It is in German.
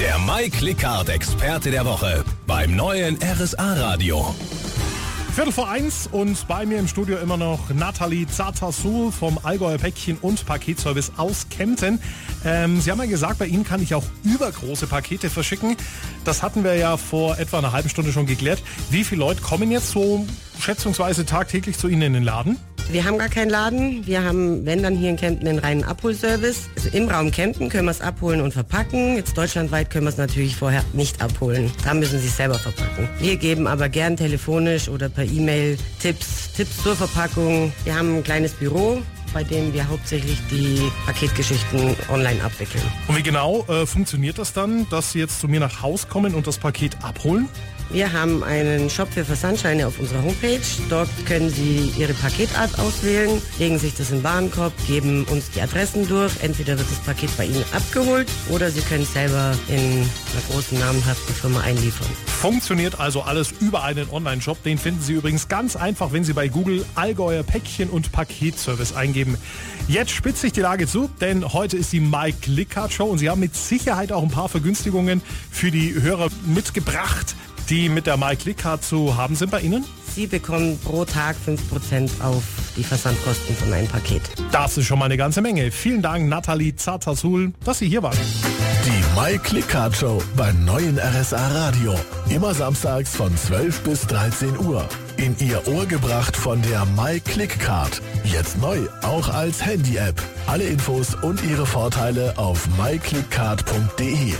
Der Mike Lickhardt Experte der Woche beim neuen RSA Radio. Viertel vor eins und bei mir im Studio immer noch Nathalie Zatasul vom Allgäuer Päckchen und Paketservice aus Kempten. Ähm, Sie haben ja gesagt, bei Ihnen kann ich auch übergroße Pakete verschicken. Das hatten wir ja vor etwa einer halben Stunde schon geklärt. Wie viele Leute kommen jetzt so schätzungsweise tagtäglich zu Ihnen in den Laden? Wir haben gar keinen Laden. Wir haben, wenn dann hier in Kempten, einen reinen Abholservice. Also im Raum Kempten können wir es abholen und verpacken. Jetzt deutschlandweit können wir es natürlich vorher nicht abholen. Da müssen Sie es selber verpacken. Wir geben aber gern telefonisch oder per E-Mail Tipps, Tipps zur Verpackung. Wir haben ein kleines Büro, bei dem wir hauptsächlich die Paketgeschichten online abwickeln. Und wie genau äh, funktioniert das dann, dass Sie jetzt zu mir nach Haus kommen und das Paket abholen? Wir haben einen Shop für Versandscheine auf unserer Homepage. Dort können Sie Ihre Paketart auswählen, legen sich das in den Warenkorb, geben uns die Adressen durch. Entweder wird das Paket bei Ihnen abgeholt oder Sie können es selber in einer großen namenhaften Firma einliefern. Funktioniert also alles über einen Online-Shop. Den finden Sie übrigens ganz einfach, wenn Sie bei Google Allgäuer Päckchen und Paketservice eingeben. Jetzt spitzt sich die Lage zu, denn heute ist die Mike Lickhardt Show und Sie haben mit Sicherheit auch ein paar Vergünstigungen für die Hörer mitgebracht die mit der MyClick-Card zu haben sind bei Ihnen? Sie bekommen pro Tag 5% auf die Versandkosten von einem Paket. Das ist schon mal eine ganze Menge. Vielen Dank, Nathalie Zatasul, dass Sie hier waren. Die MyClick-Card Show beim neuen RSA Radio. Immer samstags von 12 bis 13 Uhr. In Ihr Ohr gebracht von der MyClick-Card. Jetzt neu, auch als Handy-App. Alle Infos und ihre Vorteile auf myclickcard.de.